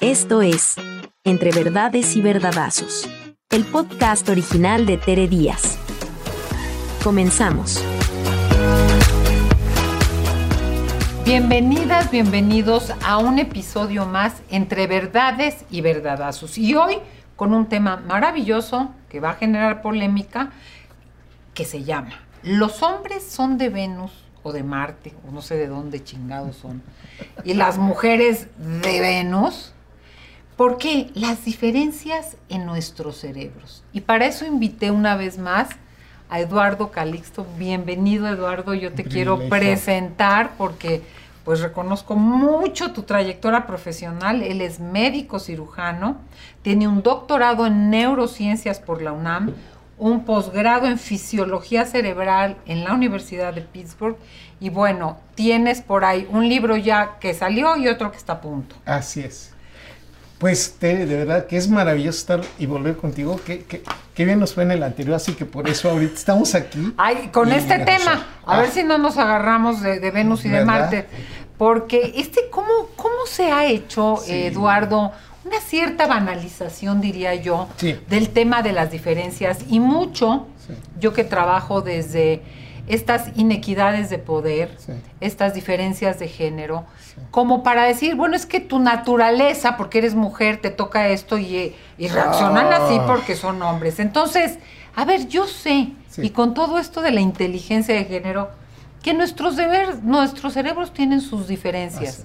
Esto es Entre Verdades y Verdadazos, el podcast original de Tere Díaz. Comenzamos. Bienvenidas, bienvenidos a un episodio más entre verdades y verdadazos. Y hoy con un tema maravilloso que va a generar polémica, que se llama ¿Los hombres son de Venus o de Marte? O no sé de dónde chingados son. Y las mujeres de Venus. ¿Por qué? Las diferencias en nuestros cerebros. Y para eso invité una vez más a Eduardo Calixto. Bienvenido, Eduardo. Yo te quiero presentar porque pues reconozco mucho tu trayectoria profesional. Él es médico cirujano, tiene un doctorado en neurociencias por la UNAM, un posgrado en fisiología cerebral en la Universidad de Pittsburgh y bueno, tienes por ahí un libro ya que salió y otro que está a punto. Así es. Pues de verdad que es maravilloso estar y volver contigo. Qué, qué, bien nos fue en el anterior, así que por eso ahorita estamos aquí. Ay, con este tema, a ver ah. si no nos agarramos de, Venus y de Marte. Porque este, ¿cómo, cómo se ha hecho, Eduardo? Una cierta banalización, diría yo, del tema de las diferencias. Y mucho, yo que trabajo desde estas inequidades de poder, estas diferencias de género, como para decir, bueno, es que tu naturaleza, porque eres mujer, te toca esto y, reaccionan así ah. porque son hombres. Entonces, a ver, yo sé, y con todo esto de la inteligencia de género, que nuestros, deber, nuestros cerebros tienen sus diferencias,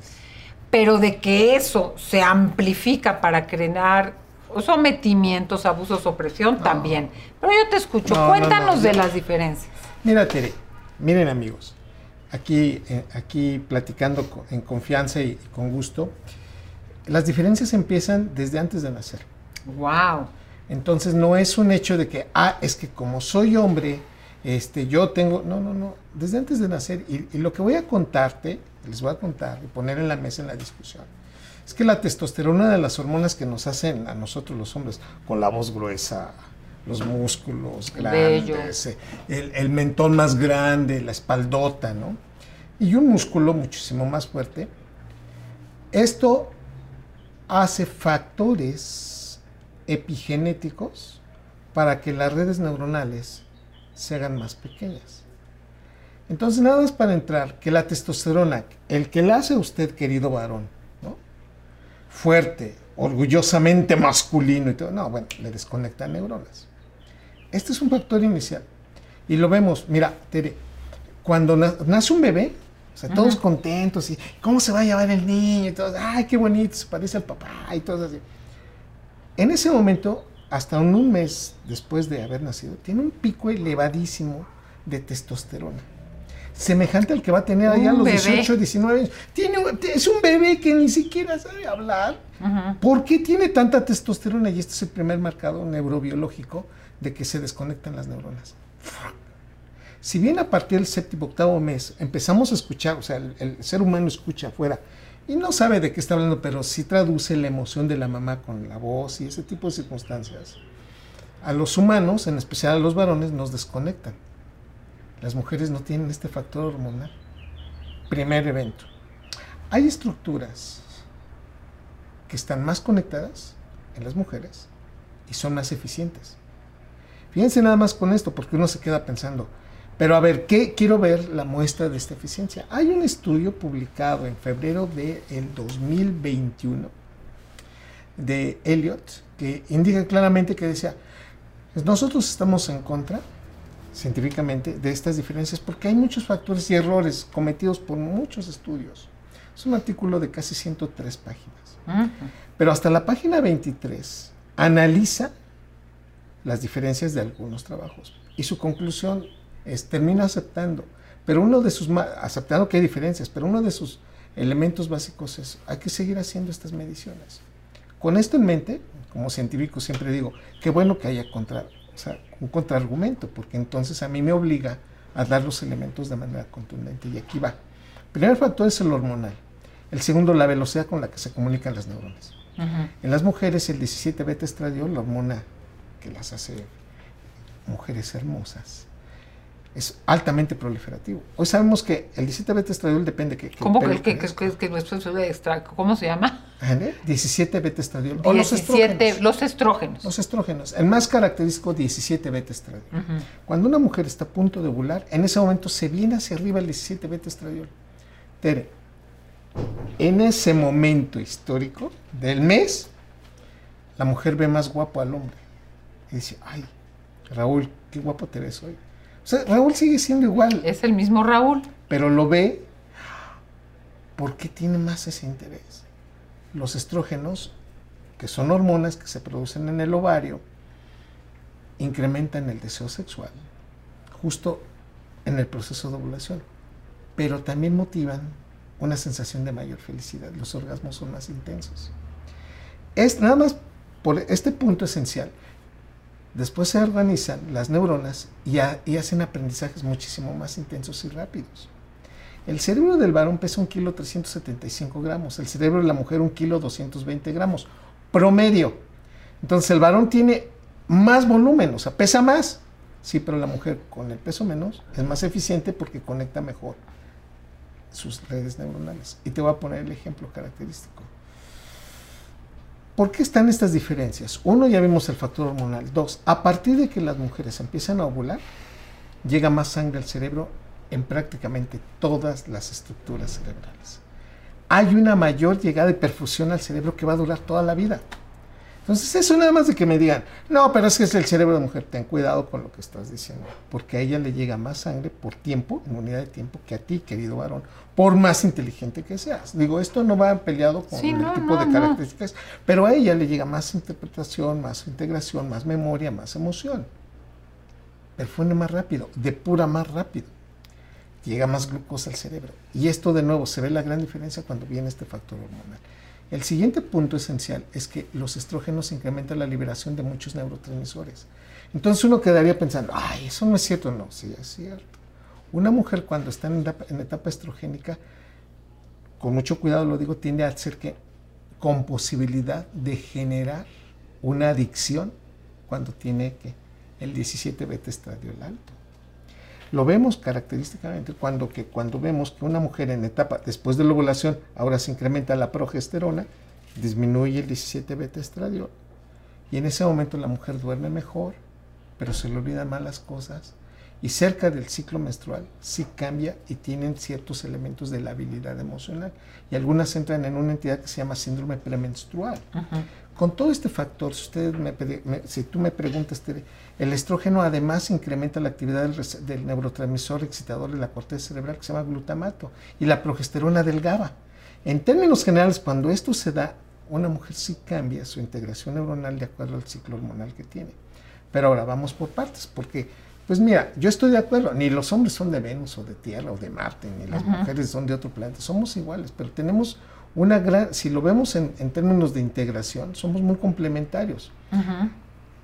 pero de que eso se amplifica para crear sometimientos, abusos, opresión, también. Pero yo te escucho, cuéntanos de las diferencias. Mira, Tere, miren amigos, aquí, eh, aquí platicando en confianza y, con gusto, las diferencias empiezan desde antes de nacer. Wow. Entonces no es un hecho de que, ah, es que como soy hombre, este, yo tengo, no, no, no, desde antes de nacer, y, lo que voy a contarte, les voy a contar y poner en la mesa en la discusión, es que la testosterona de las hormonas que nos hacen a nosotros los hombres, con la voz gruesa, los músculos grandes, eh, el, el, mentón más grande, la espaldota, ¿no? Y un músculo muchísimo más fuerte, esto hace factores epigenéticos para que las redes neuronales se hagan más pequeñas. Entonces, nada más para entrar, que la testosterona, el que la hace a usted, querido varón, ¿no? fuerte, orgullosamente masculino y todo, no, bueno, le desconecta neuronas. Este es un factor inicial. Y lo vemos, mira, Tere, cuando nace un bebé, o sea, todos contentos y cómo se va a llevar el niño y todo, ay, qué bonito, se parece al papá y todo así. En ese momento hasta un mes después de haber nacido, tiene un pico elevadísimo de testosterona. Semejante al que va a tener allá a los 18, 19 años. Tiene, es un bebé que ni siquiera sabe hablar. ¿Por qué tiene tanta testosterona? Y este es el primer marcador neurobiológico de que se desconectan las neuronas. Si bien a partir del séptimo, octavo mes empezamos a escuchar, o sea, el, ser humano escucha afuera y no sabe de qué está hablando, pero sí traduce la emoción de la mamá con la voz y ese tipo de circunstancias. A los humanos, en especial a los varones, nos desconectan. Las mujeres no tienen este factor hormonal. Primer evento. Hay estructuras que están más conectadas en las mujeres y son más eficientes. Fíjense nada más con esto, porque uno se queda pensando, pero a ver, ¿qué quiero ver la muestra de esta eficiencia? Hay un estudio publicado en febrero del 2021 de Elliot que indica claramente que decía, pues nosotros estamos en contra científicamente de estas diferencias porque hay muchos factores y errores cometidos por muchos estudios. Es un artículo de casi 103 páginas. Pero hasta la página 23 analiza las diferencias de algunos trabajos y su conclusión termina aceptando. Pero uno de sus, aceptando que hay diferencias, pero uno de sus elementos básicos es, hay que seguir haciendo estas mediciones. Con esto en mente, como científico siempre digo, qué bueno que haya contra, un contraargumento, porque entonces a mí me obliga a dar los elementos de manera contundente. Y aquí va. El primer factor es el hormonal. El segundo, la velocidad con la que se comunican las neuronas. En las mujeres, el 17 beta estradiol, la hormona que las hace mujeres hermosas, es altamente proliferativo. Hoy sabemos que el 17 beta estradiol depende que... que ¿Cómo que, que, que, nuestro extra- ¿Cómo se llama? ¿Vale? 17 beta estradiol. O los 17, estrógenos. los estrógenos. Los estrógenos. El más característico, 17 beta estradiol. Cuando una mujer está a punto de ovular, en ese momento se viene hacia arriba el 17 beta estradiol. Tere, en ese momento histórico del mes, la mujer ve más guapo al hombre. Y dice, ay, Raúl, qué guapo te ves hoy. O sea, Raúl sigue siendo igual, Es el mismo Raúl. pero lo ve porque tiene más ese interés. Los estrógenos, que son hormonas que se producen en el ovario, incrementan el deseo sexual justo en el proceso de ovulación, pero también motivan una sensación de mayor felicidad. Los orgasmos son más intensos. Es nada más por este punto esencial. Después se organizan las neuronas y, ha- y hacen aprendizajes muchísimo más intensos y rápidos. El cerebro del varón pesa un kilo 375 gramos, el cerebro de la mujer un kilo 220 gramos, promedio. Entonces el varón tiene más volumen, o sea, pesa más. Sí, pero la mujer con el peso menos es más eficiente porque conecta mejor sus redes neuronales. Y te voy a poner el ejemplo característico. ¿Por qué están estas diferencias? Uno, ya vimos el factor hormonal. Dos, a partir de que las mujeres empiezan a ovular, llega más sangre al cerebro en prácticamente todas las estructuras cerebrales. Hay una mayor llegada de perfusión al cerebro que va a durar toda la vida. Entonces, eso nada más de que me digan, no, pero es que es el cerebro de mujer, ten cuidado con lo que estás diciendo, porque a ella le llega más sangre por tiempo, en unidad de tiempo, que a ti, querido varón, por más inteligente que seas. Digo, esto no va peleado con Sí, el no, tipo no, de no. características, pero a ella le llega más interpretación, más integración, más memoria, más emoción. Perfune más rápido, depura más rápido, llega más glucosa al cerebro. Y esto de nuevo se ve la gran diferencia cuando viene este factor hormonal. El siguiente punto esencial es que los estrógenos incrementan la liberación de muchos neurotransmisores. Entonces uno quedaría pensando, ay, eso no es cierto. No, sí es cierto. Una mujer cuando está en etapa, en etapa estrogénica, con mucho cuidado lo digo, tiende a ser que con posibilidad de generar una adicción cuando tiene que el 17 beta estradiol alto. Lo vemos característicamente cuando, que, cuando vemos que una mujer en etapa después de la ovulación ahora se incrementa la progesterona, disminuye el 17 beta estradiol. Y en ese momento la mujer duerme mejor, pero se le olvidan más las cosas. Y cerca del ciclo menstrual sí cambia y tienen ciertos elementos de la habilidad emocional. Y algunas entran en una entidad que se llama síndrome premenstrual. Con todo este factor, si, ustedes me, me- si tú me preguntas, el estrógeno además incrementa la actividad del, neurotransmisor excitador de la corteza cerebral que se llama glutamato y la progesterona del GABA. En términos generales, cuando esto se da, una mujer sí cambia su integración neuronal de acuerdo al ciclo hormonal que tiene. Pero ahora vamos por partes, porque, pues mira, yo estoy de acuerdo, ni los hombres son de Venus o de Tierra o de Marte, ni las mujeres son de otro planeta, somos iguales, pero tenemos una gran, si lo vemos en, en términos de integración, somos muy complementarios.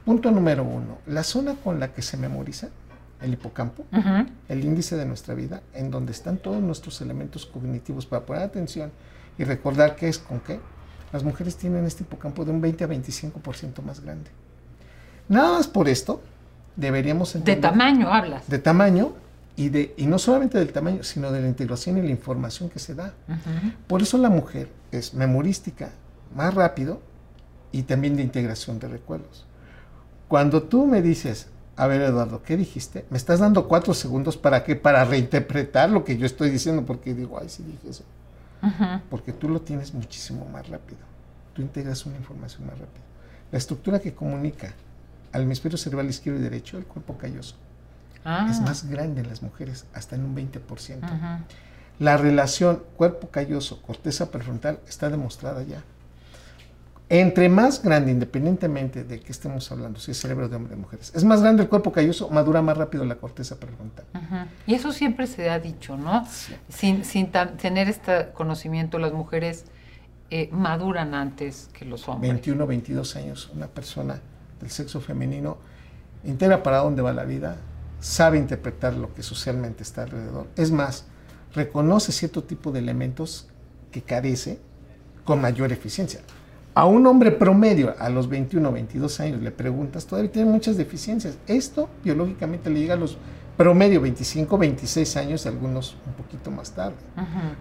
Punto número uno, la zona con la que se memoriza, el hipocampo, el índice de nuestra vida, en donde están todos nuestros elementos cognitivos para poner atención y recordar qué es con qué. Las mujeres tienen este hipocampo de un 20 a 25% más grande. Nada más por esto, deberíamos De entender tamaño hablas. de tamaño y, de, y no solamente del tamaño, sino de la integración y la información que se da. Por eso la mujer es memorística más rápido y también de integración de recuerdos. Cuando tú me dices, a ver Eduardo, ¿qué dijiste? Me estás dando cuatro segundos para qué? Para reinterpretar lo que yo estoy diciendo, porque digo, ay, sí dije eso. Porque tú lo tienes muchísimo más rápido. Tú integras una información más rápido. La estructura que comunica al hemisferio cerebral izquierdo y derecho, el cuerpo calloso, Ah. es más grande en las mujeres, hasta en un 20%. Ujú. La relación cuerpo calloso, corteza prefrontal está demostrada ya. Entre más grande, independientemente de que estemos hablando, si es cerebro de hombre o de mujeres, es más grande el cuerpo calloso, madura más rápido la corteza prefrontal. Y eso siempre se ha dicho, ¿no? Sin, sin tener este conocimiento, las mujeres eh, maduran antes que los hombres. 21, 22 años, una persona del sexo femenino integra para dónde va la vida, sabe interpretar lo que socialmente está alrededor. Es más, reconoce cierto tipo de elementos que carece con mayor eficiencia. A un hombre promedio a los 21 22 años le preguntas, todavía tiene muchas deficiencias. Esto biológicamente le llega a los promedio 25, 26 años, algunos un poquito más tarde.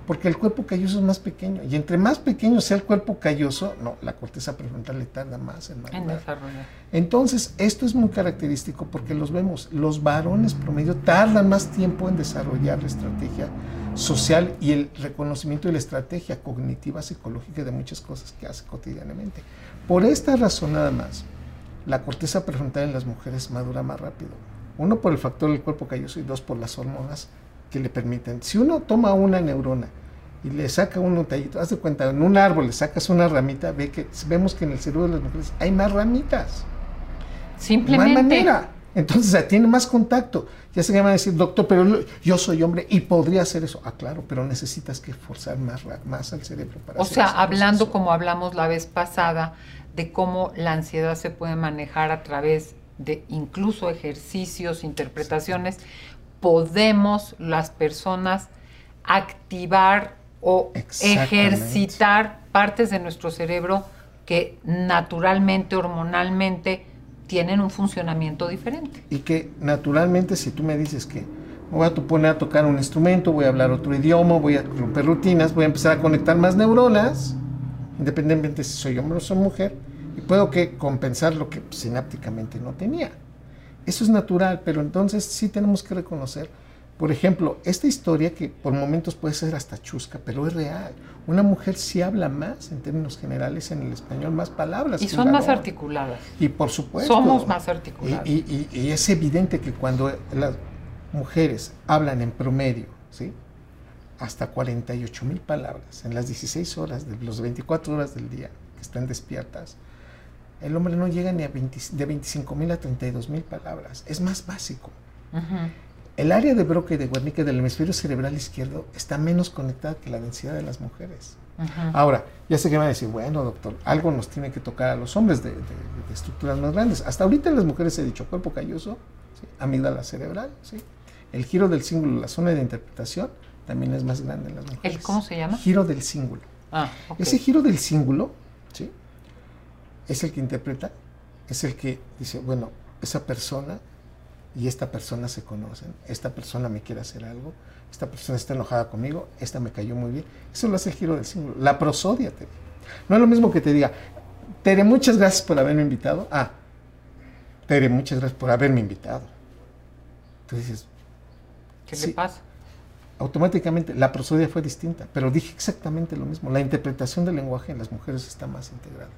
Porque el cuerpo calloso es más pequeño. Y entre más pequeño sea el cuerpo calloso, no, la corteza prefrontal le tarda más en En desarrollar. Entonces, esto es muy característico porque los vemos. Los varones promedio tardan más tiempo en desarrollar la estrategia social y el reconocimiento de la estrategia cognitiva, psicológica de muchas cosas que hace cotidianamente. Por esta razón nada más, la corteza prefrontal en las mujeres madura más rápido. Uno por el factor del cuerpo calloso y dos por las hormonas que le permiten. Si uno toma una neurona y le saca un tallito, haz de cuenta, en un árbol le sacas una ramita, ve que vemos que en el cerebro de las mujeres hay más ramitas. Simplemente. Más manera. Entonces tiene más contacto. Ya se llama a decir, doctor, pero yo soy hombre y podría hacer eso. Ah, claro, pero necesitas que forzar más, más al cerebro para O sea, hablando como hablamos la vez pasada, de cómo la ansiedad se puede manejar a través de incluso ejercicios, interpretaciones, podemos las personas activar o ejercitar partes de nuestro cerebro que naturalmente, hormonalmente, tienen un funcionamiento diferente. Y que naturalmente si tú me dices que me voy a poner a tocar un instrumento, voy a hablar otro idioma, voy a romper rutinas, voy a empezar a conectar más neuronas, independientemente si soy hombre o soy mujer, y puedo que compensar lo que sinápticamente no tenía. Eso es natural, pero entonces sí tenemos que reconocer, por ejemplo, esta historia que por momentos puede ser hasta chusca, pero es real. Una mujer sí habla más en términos generales en el español, más palabras. Y son más articuladas. Y por supuesto. Somos más articuladas. Y, y, es evidente que cuando las mujeres hablan en promedio, ¿sí? hasta 48 mil palabras en las 16 horas de los 24 horas del día que están despiertas, el hombre no llega ni a de 25 mil a 32 mil palabras. Es más básico. El área de Broca y de Wernicke del hemisferio cerebral izquierdo está menos conectada que la densidad de las mujeres. Ahora, ya sé que van a decir, bueno, doctor, algo nos tiene que tocar a los hombres de, estructuras más grandes. Hasta ahorita las mujeres he dicho cuerpo calloso, amígdala cerebral, ¿sí? el giro del cíngulo, la zona de interpretación, también es más grande en las mujeres. ¿El cómo se llama? Giro del cíngulo. Ah, Ese giro del cíngulo, ¿sí? Es el que interpreta, es el que dice, bueno, esa persona y esta persona se conocen, esta persona me quiere hacer algo, esta persona está enojada conmigo, esta me cayó muy bien. Eso lo hace el giro del símbolo. La prosodia, te No es lo mismo que te diga, Tere, muchas gracias por haberme invitado. Ah, Tere, muchas gracias por haberme invitado. Entonces dices, ¿qué le pasa? Automáticamente la prosodia fue distinta, pero dije exactamente lo mismo. La interpretación del lenguaje en las mujeres está más integrada.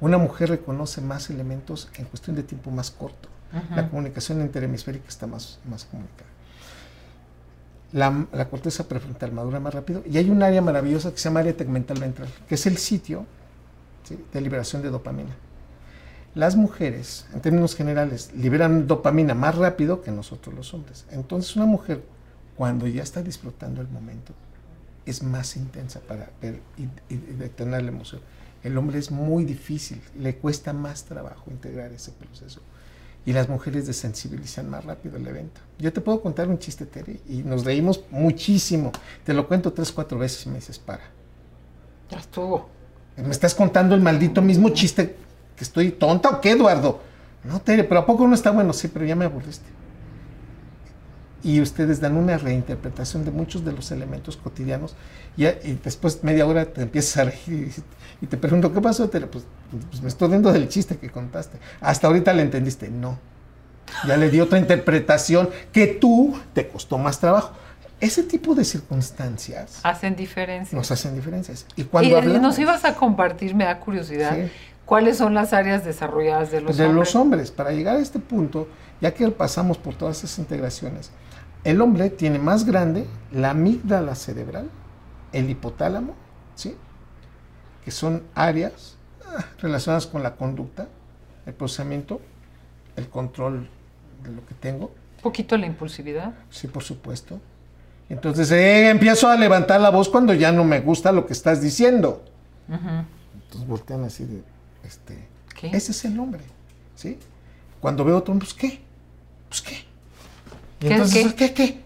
Una mujer reconoce más elementos en cuestión de tiempo más corto. La comunicación interhemisférica está más, más comunicada. La, corteza prefrontal madura más rápido y hay un área maravillosa que se llama área tegmental ventral, que es el sitio de liberación de dopamina. Las mujeres, en términos generales, liberan dopamina más rápido que nosotros los hombres. Entonces una mujer, cuando ya está disfrutando el momento, es más intensa para ver y, y detener la emoción. El hombre es muy difícil, le cuesta más trabajo integrar ese proceso. Y las mujeres desensibilizan más rápido el evento. Yo te puedo contar un chiste, Terry, y nos reímos muchísimo. Te lo cuento tres, cuatro veces y me dices, para. Ya estuvo. Me estás contando el maldito mismo chiste que estoy tonta o qué, Eduardo. No, Tere, pero ¿a poco no está bueno? Sí, pero ya me aburriste y ustedes dan una reinterpretación de muchos de los elementos cotidianos y, después media hora te empiezas a reír y, te pregunto, ¿qué pasó? Te, pues, pues, me estoy viendo del chiste que contaste. Hasta ahorita le entendiste. No. Ya le di otra interpretación que tú te costó más trabajo. Ese tipo de circunstancias hacen diferencias. Nos hacen diferencias. Y cuando nos ibas a compartir, me da curiosidad, ¿cuáles son las áreas desarrolladas de los hombres? De los hombres. Para llegar a este punto, ya que pasamos por todas esas integraciones, el hombre tiene más grande la amígdala cerebral, el hipotálamo, ¿sí? que son áreas ah, relacionadas con la conducta, el procesamiento, el control de lo que tengo. ¿Un poquito la impulsividad? Sí, por supuesto. Entonces eh, empiezo a levantar la voz cuando ya no me gusta lo que estás diciendo. Entonces voltean así de, este, ¿Qué? ese es el hombre, ¿sí? Cuando veo otro, pues ¿qué? Pues ¿qué? Entonces, ¿qué? ¿qué,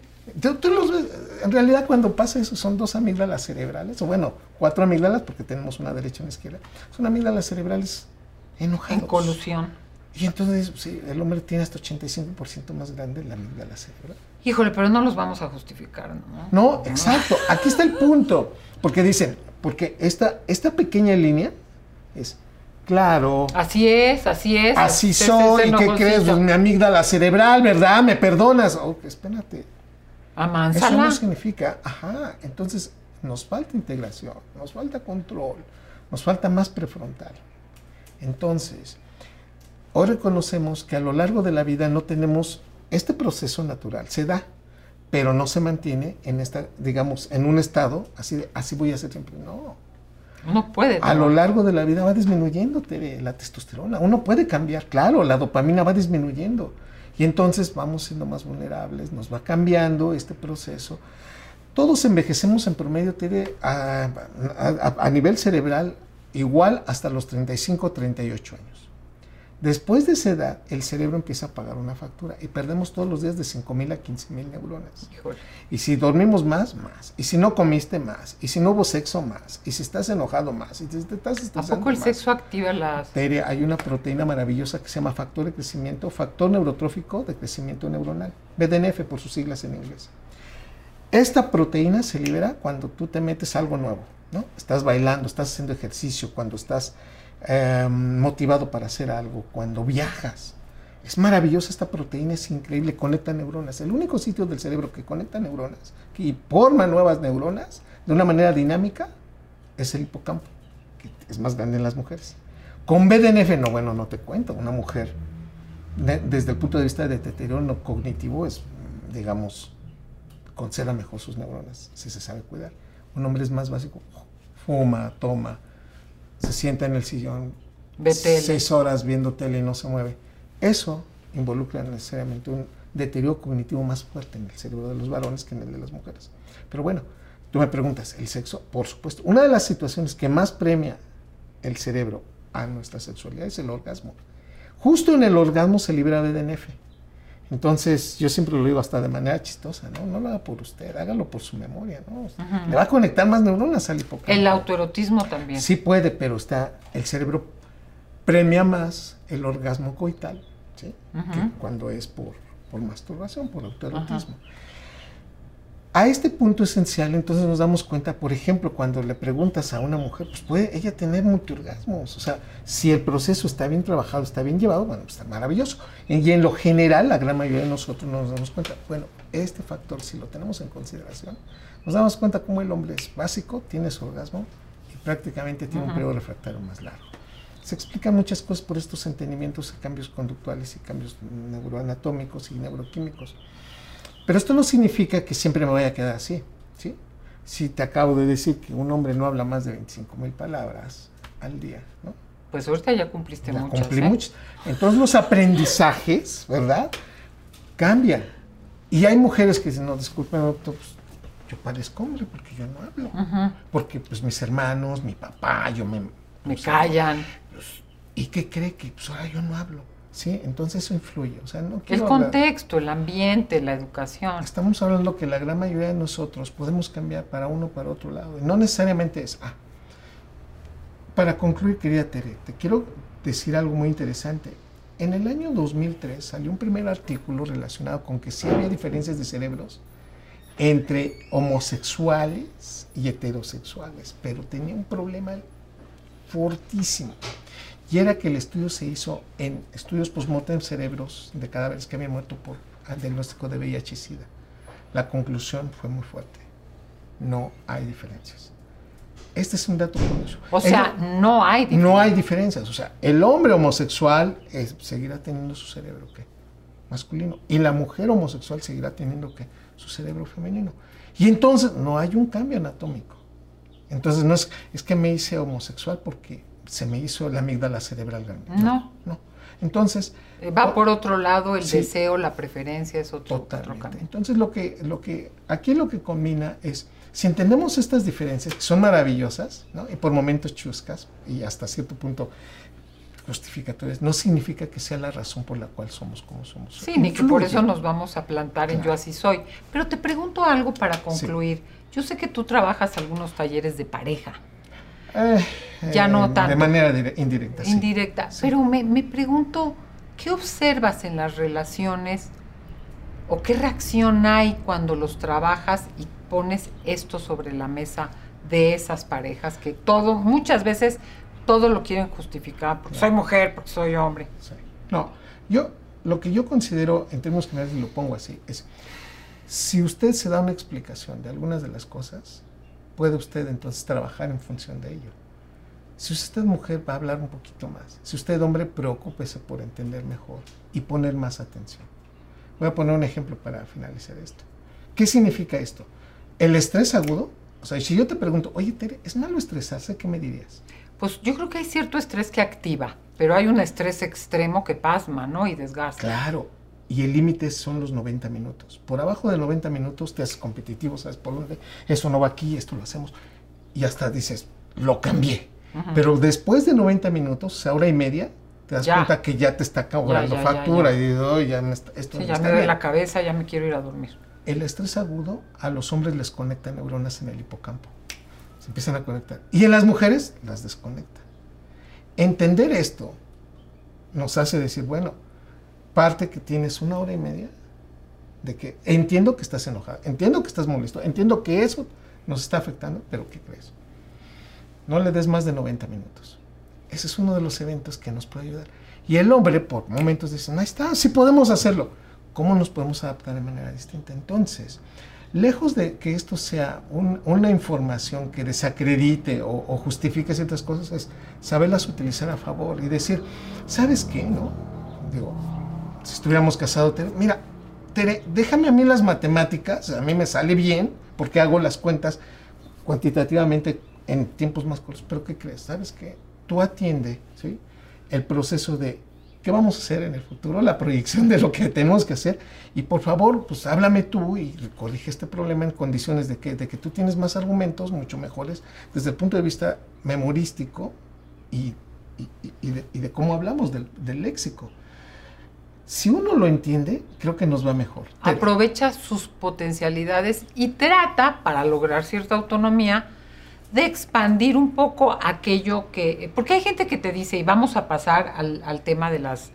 en realidad cuando pasa eso son dos amígdalas cerebrales, o bueno, cuatro amígdalas porque tenemos una derecha y una izquierda. Son amígdalas cerebrales enojadas. En colusión. Y entonces, sí, el hombre tiene hasta 85% más grande la amígdala cerebral. Híjole, pero no los vamos a justificar, ¿no? No, exacto. Aquí está el punto. Porque dicen, porque esta, esta pequeña línea es, claro, Así es, así es. así Ese- soy, ese ¿qué enojoncito. crees? Pues mi amígdala cerebral, ¿verdad? ¿Me perdonas? Oh, espérate. Eso Amánsala. no significa, ajá, entonces nos falta integración, nos falta control, nos falta más prefrontal. Entonces, hoy reconocemos que a lo largo de la vida no tenemos este proceso natural, se da, pero no se mantiene en esta, digamos, en un estado así de, así voy a ser siempre. No, Uno puede. a lo largo de la vida va disminuyendo la testosterona. Uno puede cambiar, claro, la dopamina va disminuyendo. Y entonces vamos siendo más vulnerables, nos va cambiando este proceso. Todos envejecemos en promedio, Tere, a, a- a nivel cerebral igual hasta los 35 38 años. Después de esa edad, el cerebro empieza a pagar una factura y perdemos todos los días de 5.000 a 15.000 neuronas. Híjole. Y si dormimos más, más. Y si no comiste, más. Y si no hubo sexo, más. Y si estás enojado, más. Y si te estás ¿A estresando, poco el más. sexo activa las... Hay una proteína maravillosa que se llama factor de crecimiento, factor neurotrófico de crecimiento neuronal, BDNF por sus siglas en inglés. Esta proteína se libera cuando tú te metes algo nuevo, ¿no? Estás bailando, estás haciendo ejercicio, cuando estás eh, motivado para hacer algo, cuando viajas. Es maravillosa esta proteína, es increíble, conecta neuronas. El único sitio del cerebro que conecta neuronas y forma nuevas neuronas de una manera dinámica es el hipocampo, que es más grande en las mujeres. Con BDNF, no, bueno, no te cuento. Una mujer, de- desde el punto de vista de deterioro cognitivo, es, digamos, conserva mejor sus neuronas, si se sabe cuidar. Un hombre es más básico, fuma, toma, se sienta en el sillón seis horas viendo tele y no se mueve. Eso involucra necesariamente un deterioro cognitivo más fuerte en el cerebro de los varones que en el de las mujeres. Pero bueno, tú me preguntas, ¿el sexo? Por supuesto. Una de las situaciones que más premia el cerebro a nuestra sexualidad es el orgasmo. Justo en el orgasmo se libera BDNF. Entonces, yo siempre lo digo hasta de manera chistosa, ¿no? No lo haga por usted, hágalo por su memoria, ¿no? Le va a conectar más neuronas al hipocampo. El autoerotismo también. Sí puede, pero está el cerebro premia más el orgasmo coital, ¿sí? Que cuando es por, por masturbación, por autoerotismo. A este punto esencial, entonces nos damos cuenta, por ejemplo, cuando le preguntas a una mujer, pues puede ella tener multiorgasmos. O sea, si el proceso está bien trabajado, está bien llevado, bueno, pues está maravilloso. Y en lo general, la gran mayoría de nosotros no nos damos cuenta, bueno, este factor, si lo tenemos en consideración, nos damos cuenta cómo el hombre es básico, tiene su orgasmo y prácticamente tiene un periodo refractario más largo. Se explican muchas cosas por estos entendimientos cambios conductuales y cambios neuroanatómicos y neuroquímicos. Pero esto no significa que siempre me vaya a quedar así, ¿sí? Si te acabo de decir que un hombre no habla más de 25 mil palabras al día, ¿no? Pues ahorita ya cumpliste Ya muchas. cumplí ¿eh? muchas. Entonces los aprendizajes, ¿verdad? Cambian. Y hay mujeres que dicen, no, disculpen, doctor, pues, yo parezco hombre porque yo no hablo. Porque pues mis hermanos, mi papá, yo me... Me pues, callan. ¿Y qué cree que pues ahora yo no hablo? Sí, entonces eso influye. O sea, no El quiero hablar- contexto, el ambiente, la educación. Estamos hablando que la gran mayoría de nosotros podemos cambiar para uno o para otro lado. Y no necesariamente es ah. Para concluir, querida Tere, te quiero decir algo muy interesante. En el año 2003 salió un primer artículo relacionado con que sí había diferencias de cerebros entre homosexuales y heterosexuales, pero tenía un problema fortísimo. Y era que el estudio se hizo en estudios postmortem cerebros de cadáveres que habían muerto por al diagnóstico de VIH y SIDA. La conclusión fue muy fuerte. No hay diferencias. Este es un dato curioso. O sea, El- no hay no hay diferencias. O sea, el hombre homosexual eh, seguirá teniendo su cerebro ¿qué? masculino y la mujer homosexual seguirá teniendo ¿qué? su cerebro femenino. Y entonces no hay un cambio anatómico. Entonces no es, es que me hice homosexual porque se me hizo la amígdala cerebral grande. No. No. Entonces, Eh, Va por otro lado, el Sí. deseo, la preferencia es otro, otro Totalmente. camino. Entonces lo que, lo que aquí lo que combina es, si entendemos estas diferencias, que son maravillosas, ¿no? y por momentos chuscas, y hasta cierto punto justificatorias, no significa que sea la razón por la cual somos como somos. Sí, ni que por eso nos vamos a plantar en. Yo Así Soy. Pero te pregunto algo para concluir. Yo sé que tú trabajas algunos talleres de pareja, Eh, Ya no eh, tanto. De manera dire- indirecta. sí. indirecta, Sí. pero me, me pregunto, ¿qué observas en las relaciones o qué reacción hay cuando los trabajas y pones esto sobre la mesa de esas parejas que todo, muchas veces todo lo quieren justificar, porque soy mujer, porque soy hombre. No, yo lo que yo considero en términos generales, y lo pongo así, es si usted se da una explicación de algunas de las cosas, puede usted entonces trabajar en función de ello. Si usted es mujer, va a hablar un poquito más. Si usted es hombre, preocúpese por entender mejor y poner más atención. Voy a poner un ejemplo para finalizar esto. ¿Qué significa esto? El estrés agudo, o sea, si yo te pregunto, oye, Tere, ¿es malo estresarse? ¿Qué me dirías? Pues yo creo que hay cierto estrés que activa, pero hay un estrés extremo que pasma, ¿no? Y desgasta. Claro, y el límite son los 90 minutos. Por abajo de 90 minutos te haces competitivo, ¿sabes por dónde? Eso no va aquí, esto lo hacemos. Y hasta dices, lo cambié. Pero después de 90 minutos, hora y media, te das cuenta que ya te está cobrando factura y dices, ya me esto ya me duele la cabeza, ya me quiero ir a dormir. El estrés agudo a los hombres les conecta neuronas en el hipocampo empiezan a conectar. Y en las mujeres las desconecta. Entender esto nos hace decir, bueno, parte que tienes una hora y media de que entiendo que estás enojada, entiendo que estás molesto, entiendo que eso nos está afectando, pero ¿qué crees? No le des más de 90 minutos. Ese es uno de los eventos que nos puede ayudar. Y el hombre por momentos dice, ahí está, sí podemos hacerlo. ¿Cómo nos podemos adaptar de manera distinta? Entonces, lejos de que esto sea una información que desacredite o, justifique ciertas cosas, es saberlas utilizar a favor y decir, ¿sabes qué? No? Digo, si estuviéramos casados, mira, Tere, déjame a mí las matemáticas, a mí me sale bien, porque hago las cuentas cuantitativamente en tiempos más cortos, pero ¿qué crees? ¿Sabes qué? Tú atiende ¿sí? el proceso de qué vamos a hacer en el futuro, la proyección de lo que tenemos que hacer. Y por favor, pues háblame tú y corrige este problema en condiciones de que, de que tú tienes más argumentos, mucho mejores, desde el punto de vista memorístico y, y, de, cómo hablamos del, del, léxico. Si uno lo entiende, creo que nos va mejor. Aprovecha sus potencialidades y trata, para lograr cierta autonomía, de expandir un poco aquello que, porque hay gente que te dice, y vamos a pasar al, tema de las,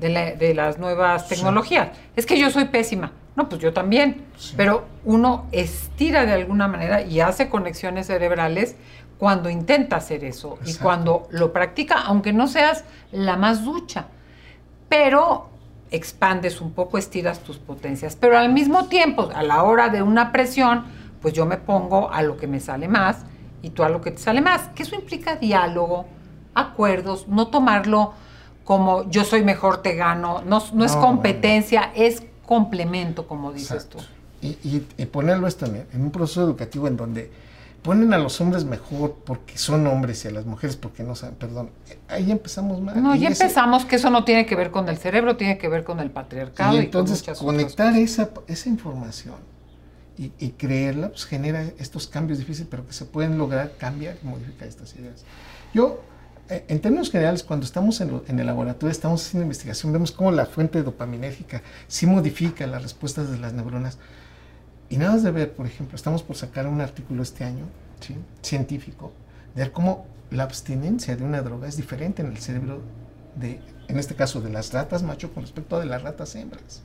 de, las nuevas tecnologías, es que yo soy pésima. No, pues yo también, pero uno estira de alguna manera y hace conexiones cerebrales cuando intenta hacer eso y cuando lo practica, aunque no seas la más ducha, pero expandes un poco, estiras tus potencias, pero al mismo tiempo, a la hora de una presión, pues yo me pongo a lo que me sale más y tú a lo que te sale más. Que eso implica diálogo, acuerdos, no tomarlo como yo soy mejor, te gano. No, no, es competencia, es complemento, como dices tú. Y, ponerlo esto en, un proceso educativo en donde ponen a los hombres mejor porque son hombres y a las mujeres porque no saben, perdón, ahí empezamos mal. No, ya empezamos que eso no tiene que ver con el cerebro, tiene que ver con el patriarcado. Y entonces conectar esa, esa información y, creerla, pues genera estos cambios difíciles, pero que se pueden lograr cambiar y modificar estas ideas. Yo, eh, en términos generales, cuando estamos en, el laboratorio, estamos haciendo investigación, vemos cómo la fuente dopaminérgica sí modifica las respuestas de las neuronas. Y nada más de ver, por ejemplo, estamos por sacar un artículo este año, científico, de ver cómo la abstinencia de una droga es diferente en el cerebro de, en este caso, de las ratas macho con respecto a de las ratas hembras.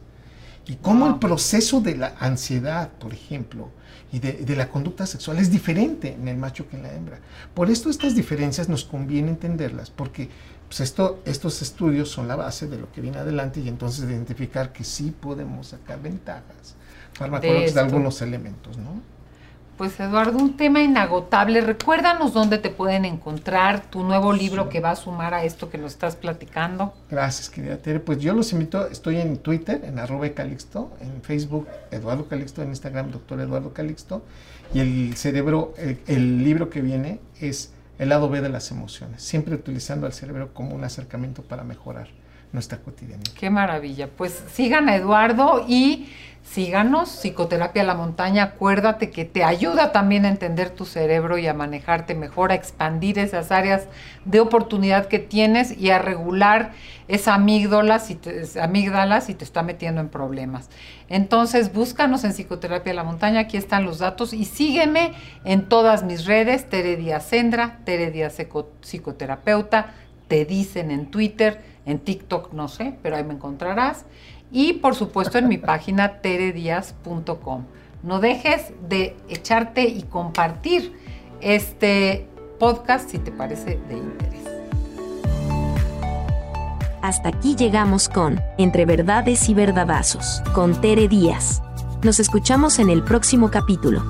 Y cómo el proceso de la ansiedad, por ejemplo, y de, la conducta sexual es diferente en el macho que en la hembra. Por esto estas diferencias nos conviene entenderlas, porque pues esto, estos estudios son la base de lo que viene adelante y entonces identificar que sí podemos sacar ventajas de, de algunos elementos, ¿no? Pues Eduardo, un tema inagotable. Recuérdanos dónde te pueden encontrar tu nuevo libro que va a sumar a esto que nos estás platicando. Gracias, querida Tere. Pues yo los invito, estoy en Twitter, en arroba Calixto, en Facebook, Eduardo Calixto, en Instagram, doctor Eduardo Calixto. Y el cerebro, el, libro que viene es El lado B de las emociones, siempre utilizando al cerebro como un acercamiento para mejorar nuestra cotidianidad. Qué maravilla. Pues sigan a Eduardo y síganos, Psicoterapia la Montaña, acuérdate que te ayuda también a entender tu cerebro y a manejarte mejor, a expandir esas áreas de oportunidad que tienes y a regular esa amígdala si te, amígdala te está metiendo en problemas. Entonces, búscanos en Psicoterapia la Montaña, aquí están los datos y sígueme en todas mis redes, Tere Díaz Sendra, Tere Díaz Psicoterapeuta, te dicen en Twitter, En TikTok no sé, pero ahí me encontrarás. Y por supuesto en mi página teredias.com. No dejes de echarte y compartir este podcast si te parece de interés. Hasta aquí llegamos con Entre Verdades y Verdadazos, con Tere Díaz. Nos escuchamos en el próximo capítulo.